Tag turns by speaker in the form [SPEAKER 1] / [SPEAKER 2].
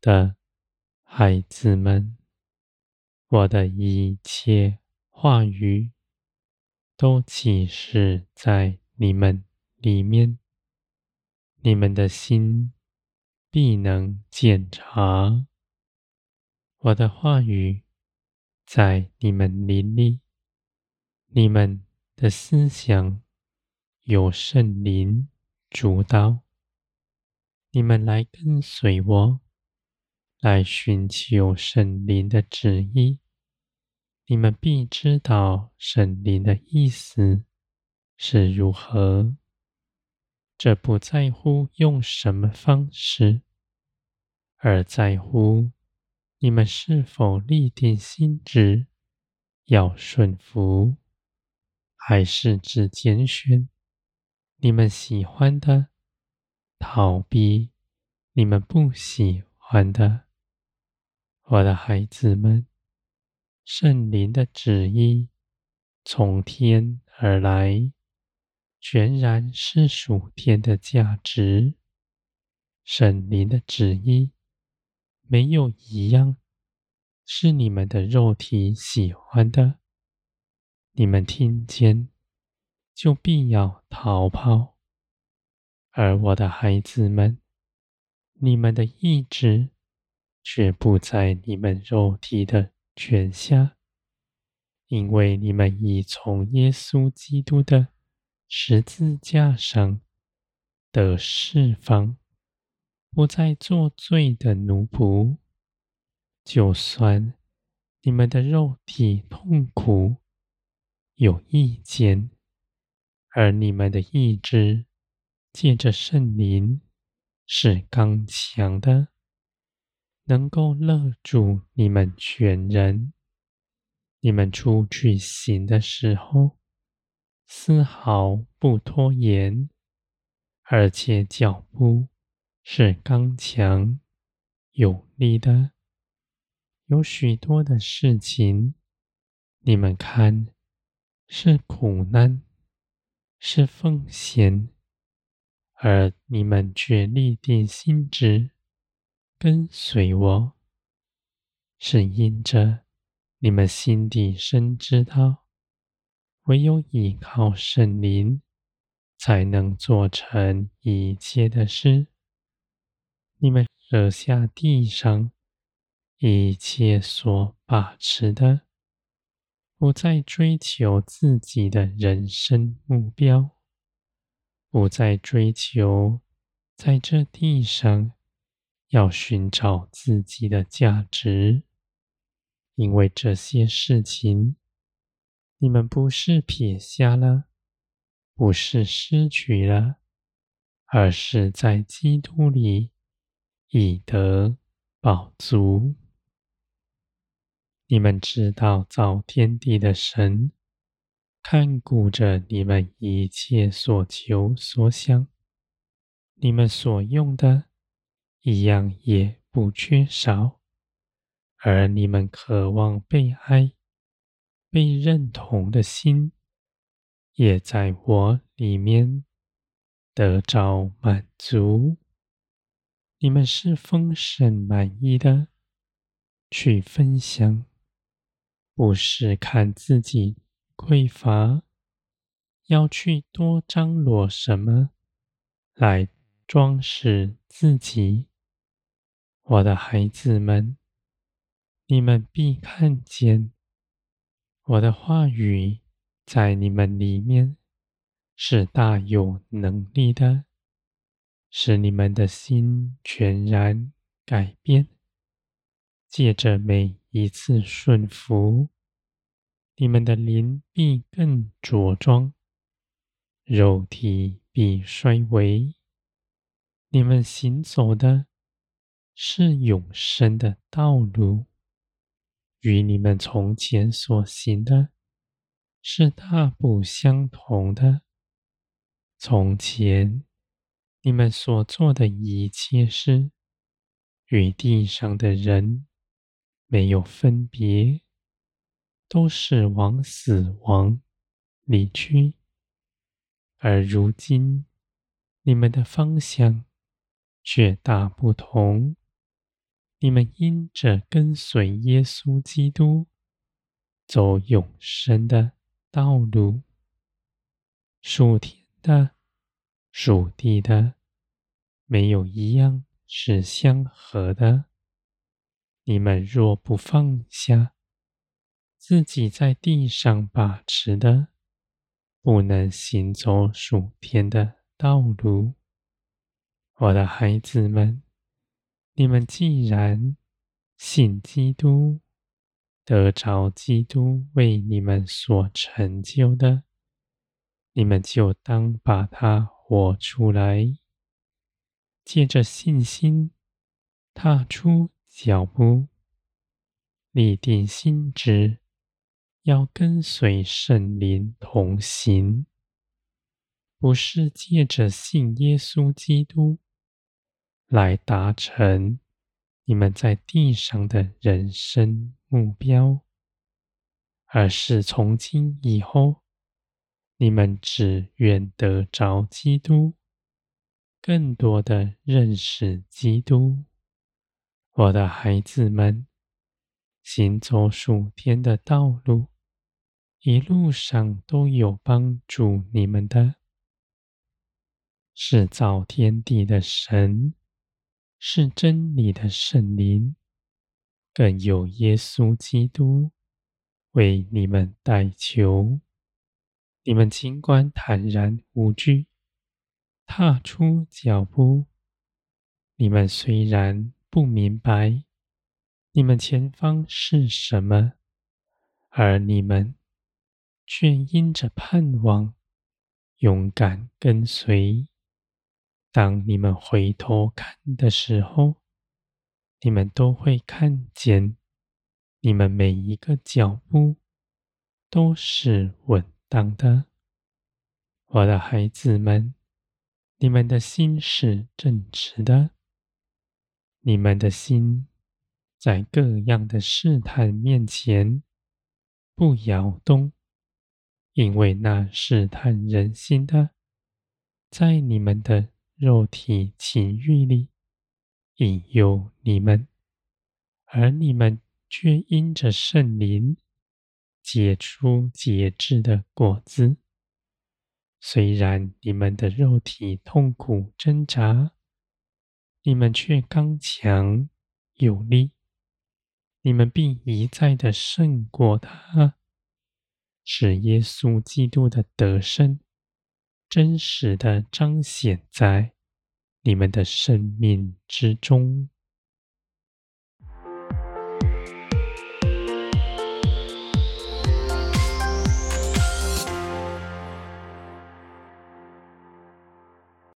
[SPEAKER 1] 的孩子们，我的一切话语都启示在你们里面，你们的心必能检查。我的话语在你们林里，你们的思想由圣灵主导。你们来跟随我，来寻求圣灵的旨意，你们必知道圣灵的意思是如何。这不在乎用什么方式，而在乎你们是否立定心志要顺服，还是只拣选你们喜欢的。逃避你们不喜欢的，我的孩子们，圣灵的旨意从天而来，全然是属天的价值。圣灵的旨意没有一样是你们的肉体喜欢的，你们听见就必要逃跑。而我的孩子们，你们的意志却不在你们肉体的权下，因为你们已从耶稣基督的十字架上得释放，不再做罪的奴仆。就算你们的肉体痛苦、有意见，而你们的意志，借着圣灵是刚强的，能够勒住你们全人。你们出去行的时候，丝毫不拖延，而且脚步是刚强有力的。有许多的事情，你们看是苦难，是奉献。而你们却立定心志跟随我，是因着你们心底深知道，唯有依靠圣灵，才能做成一切的事。你们舍下地上一切所把持的，不再追求自己的人生目标。不再追求在这地上要寻找自己的价值，因为这些事情，你们不是撇下了，不是失去了，而是在基督里已得饱足。你们知道造天地的神。看顾着你们一切所求所想，你们所用的，一样也不缺少，而你们渴望被爱、被认同的心，也在我里面得着满足。你们是丰盛满意的去分享，不是看自己。匮乏，要去多张罗什么来装饰自己？我的孩子们，你们必看见我的话语在你们里面是大有能力的，使你们的心全然改变，借着每一次顺服。你们的灵必更茁壮，肉体必衰微。你们行走的是永生的道路，与你们从前所行的是大不相同的。从前你们所做的一切事，与地上的人没有分别。都是往死亡里去，而如今你们的方向却大不同。你们因着跟随耶稣基督，走永生的道路，属天的、属地的，没有一样是相合的。你们若不放下自己在地上把持的，不能行走属天的道路。我的孩子们，你们既然信基督，得着基督为你们所成就的，你们就当把它活出来。借着信心，踏出脚步，立定心志，要跟随圣灵同行，不是借着信耶稣基督。来达成你们在地上的人生目标，而是从今以后，你们只愿得着基督，更多的认识基督。我的孩子们，行走数天的道路，一路上都有帮助你们的，是造天地的神。是真理的圣灵，更有耶稣基督为你们代求。你们尽管坦然无惧，踏出脚步。你们虽然不明白你们前方是什么，而你们却因着盼望，勇敢跟随。当你们回头看的时候，你们都会看见，你们每一个脚步都是稳当的。我的孩子们，你们的心是正直的，你们的心在各样的试探面前不摇动，因为那试探人心的，在你们的。肉体情欲里引诱你们，而你们却因着圣灵结出节制的果子。虽然你们的肉体痛苦挣扎，你们却刚强有力。你们必一再的胜过他，使耶稣基督的得胜。真实的彰显在你们的生命之中。